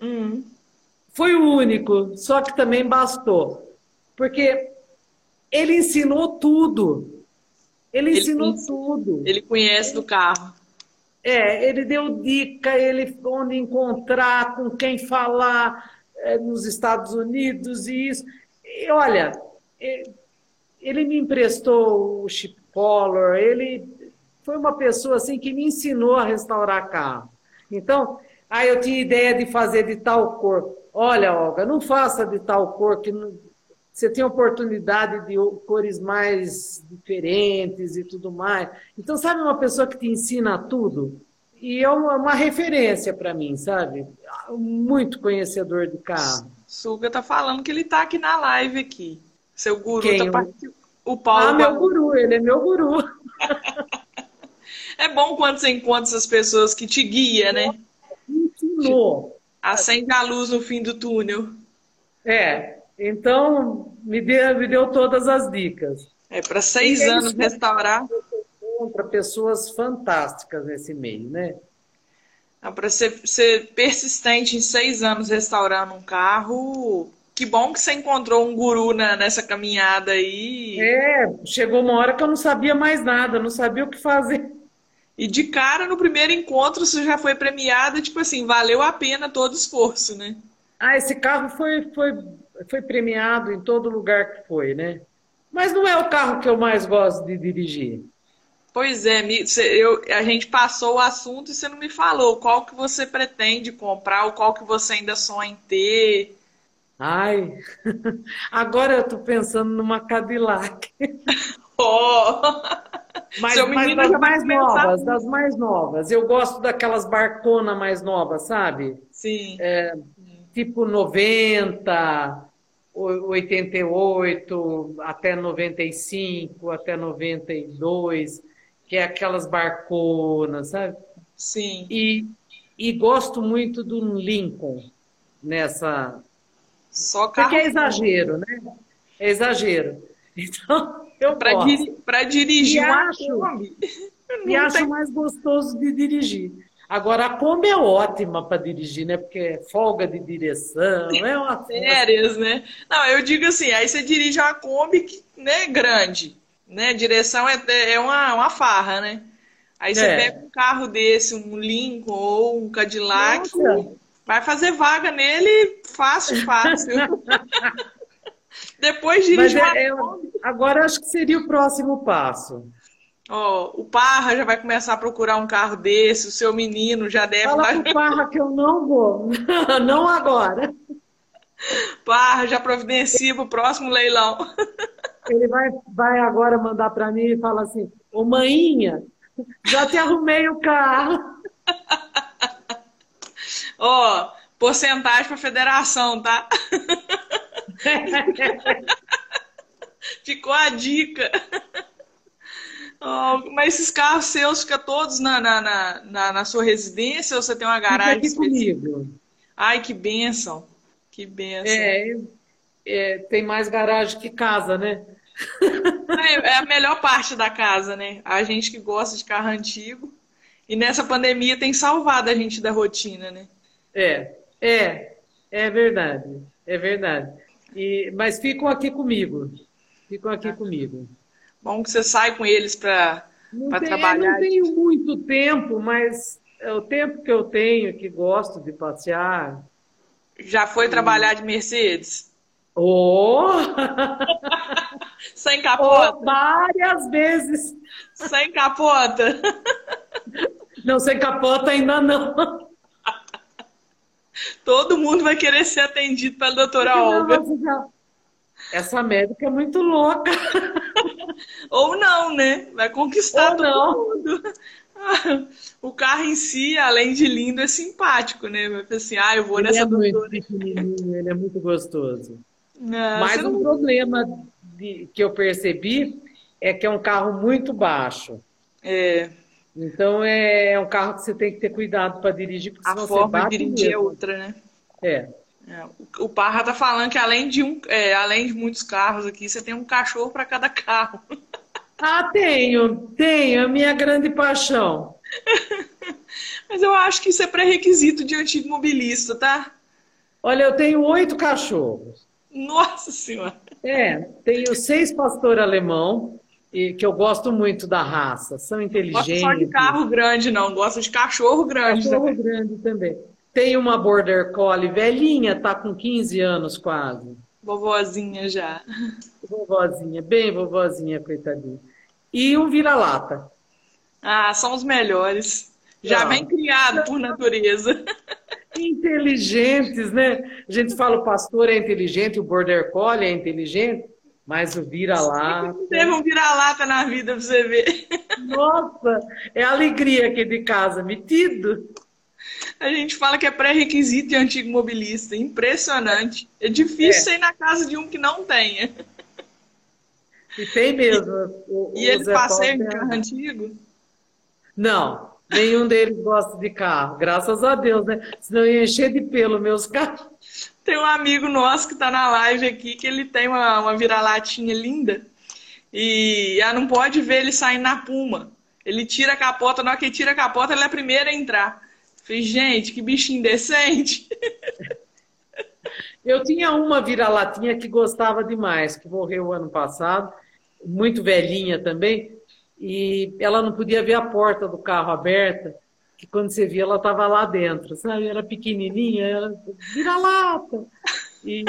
Hum. Foi o único, só que também bastou. Porque ele ensinou tudo. Ele, ele ensinou tudo. Ele conhece do carro. É, ele deu dica, ele onde encontrar, com quem falar é, nos Estados Unidos e isso. E olha, ele me emprestou o chip color, ele foi uma pessoa assim que me ensinou a restaurar carro. Então, aí eu tinha ideia de fazer de tal cor. Olha, Olga, não faça de tal cor que não... você tem oportunidade de cores mais diferentes e tudo mais. Então, sabe uma pessoa que te ensina tudo? E é uma, uma referência para mim, sabe? Muito conhecedor de carro. Suga tá falando que ele tá aqui na live aqui. Seu guru Quem? tá participando. O Paulo. Ah, meu guru, ele é meu guru. é bom quando você encontra essas pessoas que te guiam, né? Ensinou. Acende a luz no fim do túnel. É, então me deu, me deu todas as dicas. É, para seis e anos restaurar. Para pessoas fantásticas nesse meio, né? Para ser, ser persistente em seis anos restaurando um carro, que bom que você encontrou um guru na, nessa caminhada aí. É, chegou uma hora que eu não sabia mais nada, não sabia o que fazer. E de cara, no primeiro encontro, você já foi premiada, tipo assim, valeu a pena todo o esforço, né? Ah, esse carro foi, foi, foi premiado em todo lugar que foi, né? Mas não é o carro que eu mais gosto de dirigir. Pois é, eu, a gente passou o assunto e você não me falou qual que você pretende comprar, ou qual que você ainda sonha em ter. Ai, agora eu estou pensando numa Cadillac. Oh! Mas, mas das mais novas, das mais novas. Eu gosto daquelas barconas mais novas, sabe? Sim. É, tipo 90, 88, até 95, até 92, que é aquelas barconas, sabe? Sim. E, e gosto muito do Lincoln nessa, só carro. Porque é exagero, né? É exagero. Então, eu Para diri dirigir e acho, Kombi. E acho tem... mais gostoso de dirigir. Agora, a Kombi é ótima para dirigir, né? Porque é folga de direção, é uma férias, né? Não, eu digo assim, aí você dirige uma Kombi, né, grande, né? Direção é, é uma, uma farra, né? Aí você é. pega um carro desse, um Lincoln ou um Cadillac, Nossa. Vai fazer vaga nele fácil, fácil. Depois dirige é, é, Agora acho que seria o próximo passo. Oh, o Parra já vai começar a procurar um carro desse, o seu menino já deve. Fala pro Parra que eu não vou, não agora. Parra já providencia o próximo leilão. Ele vai, vai agora mandar para mim e fala assim: Ô maninha, já te arrumei o carro. Ó, oh, porcentagem para federação, tá? Ficou a dica. Oh, mas esses carros seus ficam todos na, na, na, na, sua residência ou você tem uma garagem Fica aqui comigo. Ai, que benção. Que benção. É, é, tem mais garagem que casa, né? É, é a melhor parte da casa, né? A gente que gosta de carro antigo. E nessa pandemia tem salvado a gente da rotina, né? É, é, é verdade, é verdade. E, mas ficam aqui comigo, ficam aqui ah. comigo. Bom que você sai com eles para trabalhar. Não tenho muito tempo, mas é o tempo que eu tenho, que gosto de passear. Já foi trabalhar de Mercedes? Oh! Sem capota? Oh, várias vezes. Sem capota? Não, sem capota ainda não. Todo mundo vai querer ser atendido pela doutora Olga. Essa médica é muito louca. Ou não, né? Vai conquistar Ou todo não. mundo. O carro em si, além de lindo, é simpático, né? Vai assim, ah, eu vou ele nessa é doutora. Muito pequenininho, ele é muito gostoso. Não, Mas um não... problema de, que eu percebi é que é um carro muito baixo. É. Então é, é um carro que você tem que ter cuidado para dirigir, porque a forma de dirigir mesmo. é outra, né? É. é. O Parra tá falando que além de um, é, além de muitos carros aqui, você tem um cachorro para cada carro. Ah, tenho, tenho, a minha grande paixão. Mas eu acho que isso é pré-requisito de antigo mobilista, tá? Olha, eu tenho oito cachorros. Nossa Senhora! É, tenho seis pastor alemão, que eu gosto muito da raça. São inteligentes. Não gosto só de carro grande, não. Gosto de cachorro grande cachorro também. grande também. Tem uma Border Collie velhinha, tá com 15 anos quase. Vovozinha já. Vovozinha, bem vovozinha, coitadinha. E um vira-lata. Ah, são os melhores. Já bem criado por natureza. Inteligentes, né? A gente fala o pastor é inteligente, o border collie é inteligente, mas o vira-lata. Teve um vira-lata na vida pra você ver. Nossa, é alegria aqui de casa, metido. A gente fala que é pré-requisito de antigo mobilista. Impressionante. É difícil é. ir na casa de um que não tenha. E tem mesmo. O, e o ele passeia em carro antigo? Não, nenhum deles gosta de carro. Graças a Deus, né? Senão ia encher de pelo meus carros. Tem um amigo nosso que está na live aqui que ele tem uma, uma vira-latinha linda. E ela não pode ver ele sair na puma. Ele tira a capota, na hora que ele tira a capota, ele é a primeira a entrar. Falei, gente, que bichinho indecente. Eu tinha uma vira-latinha que gostava demais, que morreu ano passado, muito velhinha também, e ela não podia ver a porta do carro aberta, que quando você via ela estava lá dentro, sabe? Era pequenininha, era vira-lata. E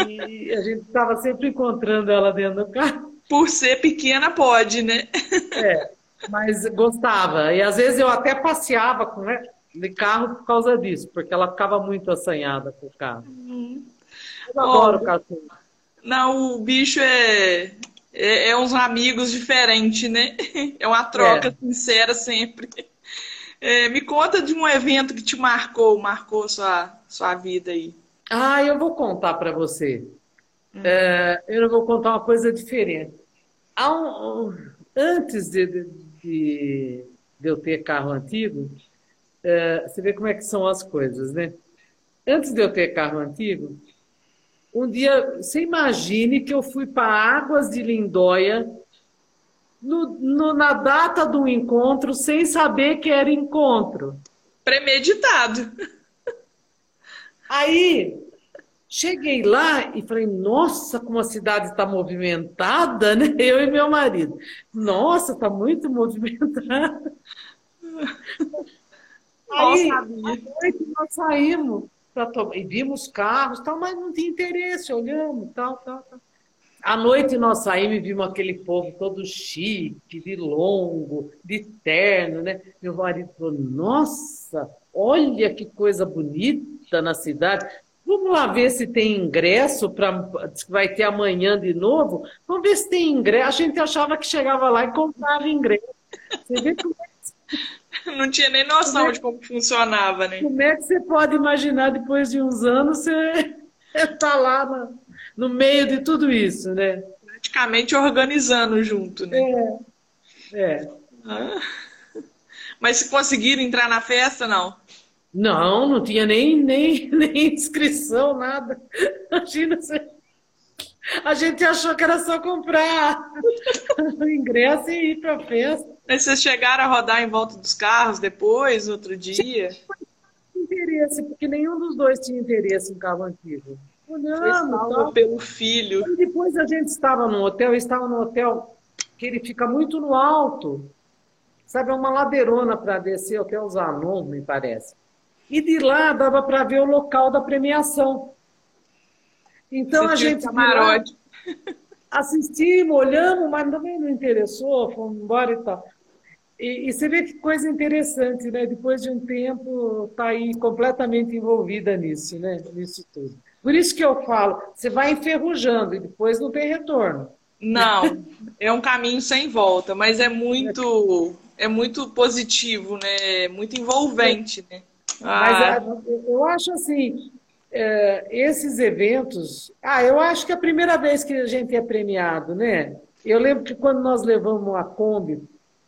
a gente estava sempre encontrando ela dentro do carro. Por ser pequena, pode, né? É, mas gostava. E às vezes eu até passeava com ela de carro por causa disso, porque ela ficava muito assanhada com o carro. Uhum. Eu adoro oh, cachorro. Não, o bicho é, é, é, uns amigos diferentes, né? É uma troca é. sincera sempre. É, me conta de um evento que te marcou, marcou sua, sua vida aí. Ah, eu vou contar para você. Hum. É, eu vou contar uma coisa diferente. Um, antes de, de, de, eu ter carro antigo, é, você vê como é que são as coisas, né? Antes de eu ter carro antigo, um dia, você imagine que eu fui para Águas de Lindóia no, no, na data do encontro sem saber que era encontro. Premeditado. Aí cheguei lá e falei, nossa, como a cidade está movimentada, né? Eu e meu marido. Nossa, está muito movimentada. Aí, à noite nós saímos para tomar, e vimos carros, tal, mas não tinha interesse, olhamos, tal, tal, tal. À noite nós saímos e vimos aquele povo todo chique, de longo, de terno, né? Meu marido falou, nossa, olha que coisa bonita na cidade. Vamos lá ver se tem ingresso para vai ter amanhã de novo. Vamos ver se tem ingresso. A gente achava que chegava lá e comprava ingresso. Você vê como é Não tinha nem noção é, de como funcionava, né? Como é que você pode imaginar, depois de uns anos, você está lá no, no, meio de tudo isso, né? Praticamente organizando junto, né? É. é. Ah. Mas se conseguiram entrar na festa, não? Não, não tinha nem, nem, nem inscrição, nada. Imagina. A gente achou que era só comprar o ingresso e ir para a festa. Mas vocês chegaram a rodar em volta dos carros depois, outro dia? interesse, porque nenhum dos dois tinha interesse em carro antigo. Olhando, pelo filho. E depois a gente estava no hotel, eu estava no hotel que ele fica muito no alto. Sabe, é uma ladeirona para descer, até os Zanon, me parece. E de lá dava para ver o local da premiação. Então Você a gente. Camarote. Assistimos, olhamos, mas também não interessou, fomos embora e tal. E, e, você vê que coisa interessante, né? Depois de um tempo, tá aí completamente envolvida nisso, né? Nisso tudo. Por isso que eu falo, você vai enferrujando e depois não tem retorno. Não, é um caminho sem volta, mas é muito, é muito positivo, né? É muito envolvente, né? Ah. Mas eu acho assim, é, esses eventos. Ah, eu acho que é a primeira vez que a gente é premiado, né? Eu lembro que quando nós levamos a Kombi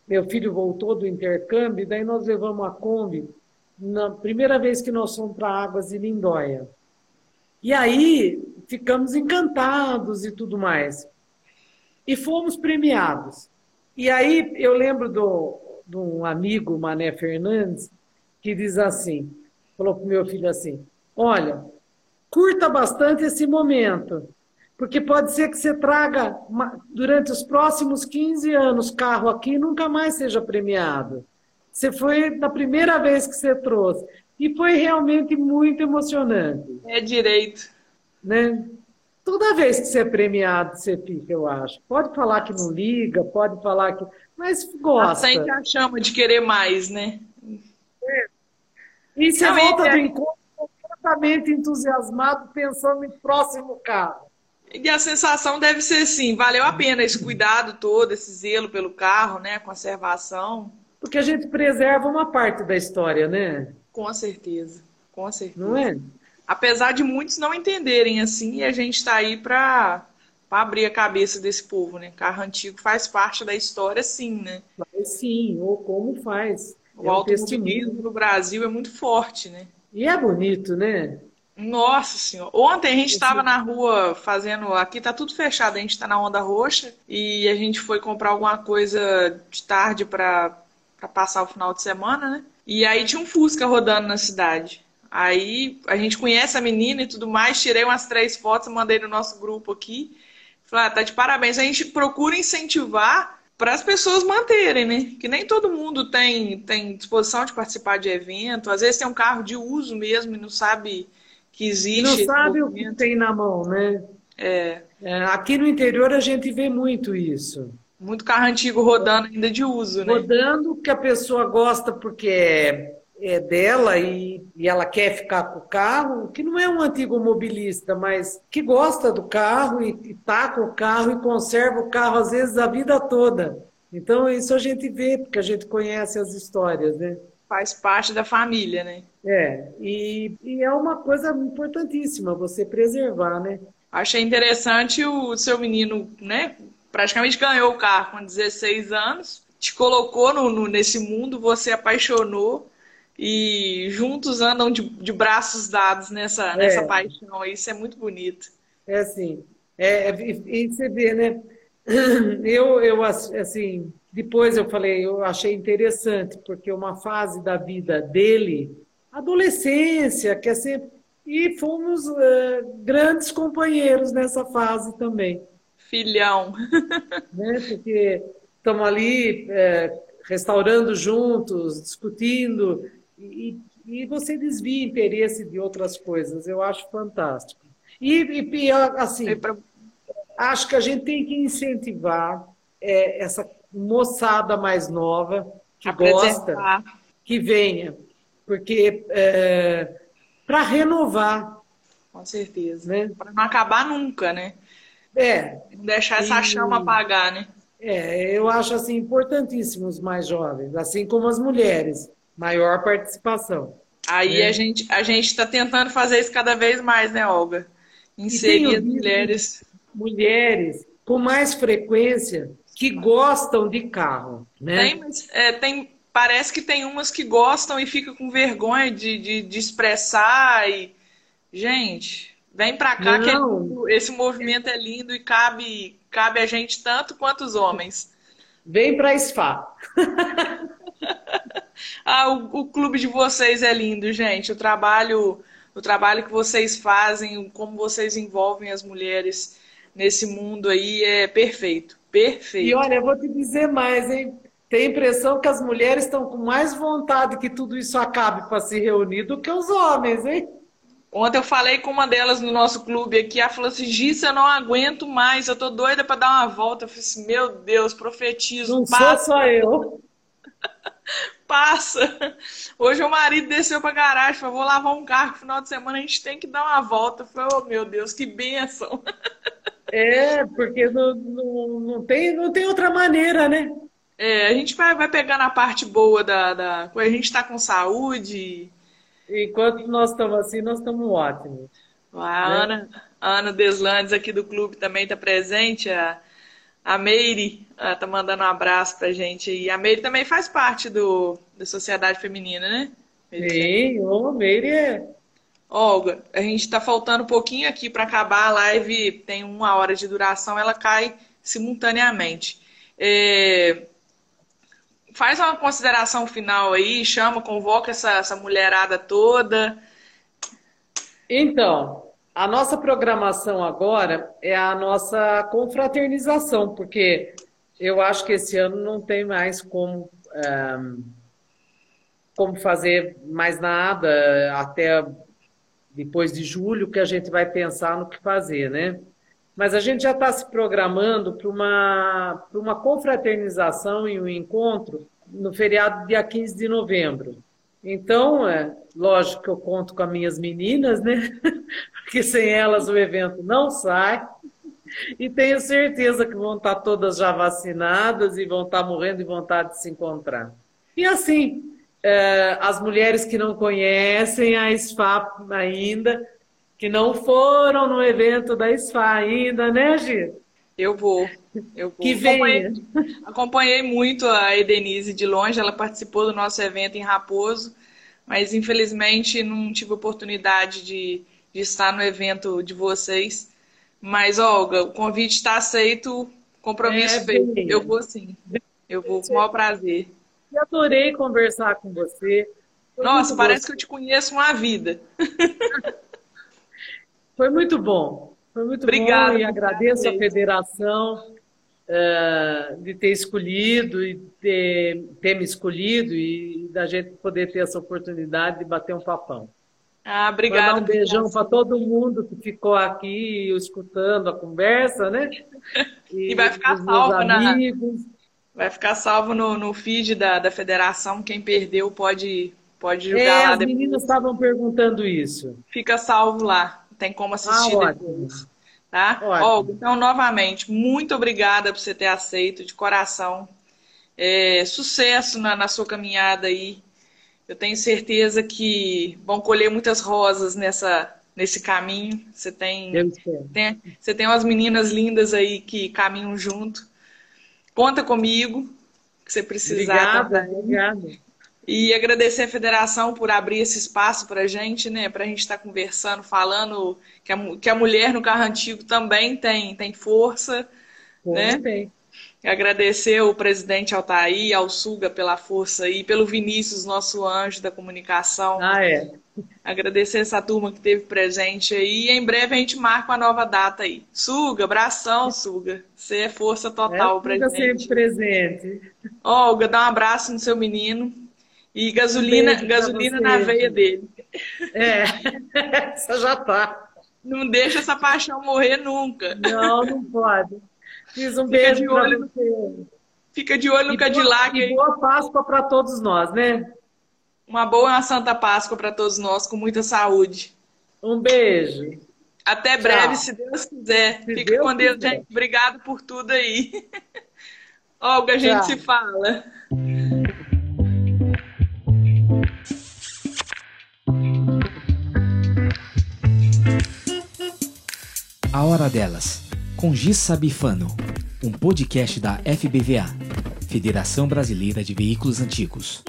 meu filho voltou do intercâmbio, daí nós levamos a Kombi na primeira vez que nós fomos para Águas de Lindóia. E aí ficamos encantados e tudo mais. E fomos premiados. E aí eu lembro do, de um amigo, Mané Fernandes, que diz assim, falou para o meu filho assim, olha, curta bastante esse momento, porque pode ser que você traga, durante os próximos 15 anos, carro aqui e nunca mais seja premiado. Você foi da primeira vez que você trouxe. E foi realmente muito emocionante. É direito. Né? Toda vez que você é premiado, você fica, eu acho. Pode falar que não liga, pode falar que. Mas gosta. Sente a chama de querer mais, né? É. E você não, volta é... do encontro completamente entusiasmado, pensando em próximo carro. E a sensação deve ser assim, valeu a pena esse cuidado todo, esse zelo pelo carro, né? A conservação. Porque a gente preserva uma parte da história, né? Com certeza, com certeza. Não é? Apesar de muitos não entenderem assim, a gente está aí para abrir a cabeça desse povo, né? Carro antigo faz parte da história, sim, né? Faz sim, ou como faz. O é automobilismo no Brasil é muito forte, né? E é bonito, né? Nossa senhora. Ontem a gente estava na rua fazendo. Aqui tá tudo fechado, a gente está na onda roxa e a gente foi comprar alguma coisa de tarde para passar o final de semana, né? E aí tinha um Fusca rodando na cidade. Aí a gente conhece a menina e tudo mais, tirei umas três fotos, mandei no nosso grupo aqui. Falei, ah, tá de parabéns. A gente procura incentivar para as pessoas manterem, né? Que nem todo mundo tem, tem disposição de participar de evento. Às vezes tem um carro de uso mesmo e não sabe que existe. Não sabe o que tem na mão, né? É. é. Aqui no interior a gente vê muito isso. Muito carro antigo rodando ainda de uso, né? Rodando que a pessoa gosta porque é, é dela e, e ela quer ficar com o carro, que não é um antigo mobilista, mas que gosta do carro e, e tá com o carro e conserva o carro às vezes a vida toda. Então isso a gente vê porque a gente conhece as histórias, né? faz parte da família, né? É, e, e é uma coisa importantíssima você preservar, né? Achei interessante o seu menino, né? Praticamente ganhou o carro com 16 anos, te colocou no, no nesse mundo, você apaixonou e juntos andam de, de braços dados nessa, é. nessa paixão. Isso é muito bonito. É assim, é, e você vê, né? Eu, eu assim, depois eu falei, eu achei interessante, porque uma fase da vida dele, adolescência, quer ser. E fomos uh, grandes companheiros nessa fase também. Filhão. Né? Porque estamos ali é, restaurando juntos, discutindo, e, e você desvia interesse de outras coisas. Eu acho fantástico. E, e assim, é acho que a gente tem que incentivar é, essa moçada mais nova que gosta, que venha, porque é, para renovar. Com certeza. Né? Para não acabar nunca, né? É. Não deixar essa e, chama apagar, né? É, eu acho assim importantíssimo os mais jovens, assim como as mulheres, maior participação. Aí né? a gente a gente está tentando fazer isso cada vez mais, né, Olga? Inserir as mulheres. Mulheres com mais frequência que gostam de carro, né? Tem, mas, é, tem, parece que tem umas que gostam e ficam com vergonha de, de, de expressar e... Gente, vem pra cá Não. que é esse movimento é lindo e cabe, cabe a gente tanto quanto os homens. Vem pra SFA. ah, o, o clube de vocês é lindo, gente. O trabalho, o trabalho que vocês fazem, como vocês envolvem as mulheres nesse mundo aí é perfeito. Perfeito. E olha, eu vou te dizer mais, hein? Tem a impressão que as mulheres estão com mais vontade que tudo isso acabe para se reunir do que os homens, hein? Ontem eu falei com uma delas no nosso clube aqui, ela falou assim, Gissa, eu não aguento mais, eu tô doida para dar uma volta. Eu falei assim, meu Deus, profetizo, não passa. sou só eu. passa. Hoje o marido desceu pra garagem, falou, vou lavar um carro no final de semana, a gente tem que dar uma volta. Eu falei, oh meu Deus, que benção. É, porque não, não, não, tem, não tem outra maneira, né? É, a gente vai, vai pegando a parte boa da, da. A gente está com saúde. Enquanto nós estamos assim, nós estamos ótimos. A né? Ana, a Ana Deslandes aqui do clube também está presente, a, A Meire tá mandando um abraço pra gente aí. A Meire também faz parte do, da Sociedade Feminina, né? Sim, ô, Meire é. Olga, a gente está faltando um pouquinho aqui para acabar a live, tem uma hora de duração, ela cai simultaneamente. É... Faz uma consideração final aí, chama, convoca essa, essa mulherada toda. Então, a nossa programação agora é a nossa confraternização, porque eu acho que esse ano não tem mais como, é, como fazer mais nada até depois de julho que a gente vai pensar no que fazer, né? Mas a gente já está se programando para uma, uma confraternização e um encontro no feriado dia 15 de novembro. Então, é lógico que eu conto com as minhas meninas, né? Porque sem elas o evento não sai. E tenho certeza que vão estar todas já vacinadas e vão estar morrendo de vontade de se encontrar. E assim, é, as mulheres que não conhecem a SFA ainda, que não foram no evento da SFA ainda, né, Gi? Eu vou. Eu vou. Que. Acompanhei, acompanhei muito a Edenise de longe, ela participou do nosso evento em Raposo, mas infelizmente não tive oportunidade de, de estar no evento de vocês. Mas, Olga, o convite está aceito, compromisso é, feito. Eu vou sim. Eu vou com o maior prazer. Eu adorei conversar com você. Foi Nossa, parece bom. que eu te conheço uma vida. Foi muito bom. Foi muito Obrigada, bom e agradeço a federação uh, de ter escolhido e ter, ter me escolhido e da gente poder ter essa oportunidade de bater um papão. Ah, obrigada. Mandar um beijão para todo mundo que ficou aqui escutando a conversa, né? E, e vai ficar salvo na, Vai ficar salvo no, no feed da, da federação. Quem perdeu pode, pode jogar é, lá as depois. meninas estavam perguntando isso. Fica salvo lá. Tem como assistir ah, depois. Tá? Olga, então, novamente, muito obrigada por você ter aceito de coração. É, sucesso na, na sua caminhada aí. Eu tenho certeza que vão colher muitas rosas nessa, nesse caminho. Você tem, tem, você tem umas meninas lindas aí que caminham junto. Conta comigo, que você precisar. Obrigada, obrigada. E agradecer a federação por abrir esse espaço para a gente, né? Para a gente estar tá conversando, falando que a, que a mulher no carro antigo também tem, tem força. Bom, né? Tem. Agradecer o presidente Altair, ao Suga pela força aí, pelo Vinícius, nosso anjo da comunicação. Ah, é. Agradecer essa turma que teve presente aí. E em breve a gente marca uma nova data aí. Suga, abração, Suga. Você é força total, é, presente. sempre presente. Olga, dá um abraço no seu menino. E gasolina, gasolina na veia dele. É, essa já tá. Não deixa essa paixão morrer nunca. Não, não pode. Fiz um Fica beijo de olho no... Fica de olho no e Cadillac. Boa, e boa Páscoa para todos nós, né? Uma boa e uma Santa Páscoa para todos nós, com muita saúde. Um beijo. Até Tchau. breve, se Deus quiser. Se Fica Deus com Deus, quiser. gente. Obrigado por tudo aí. Olga, a gente Tchau. se fala. A Hora Delas, com Gissa Bifano, um podcast da FBVA, Federação Brasileira de Veículos Antigos.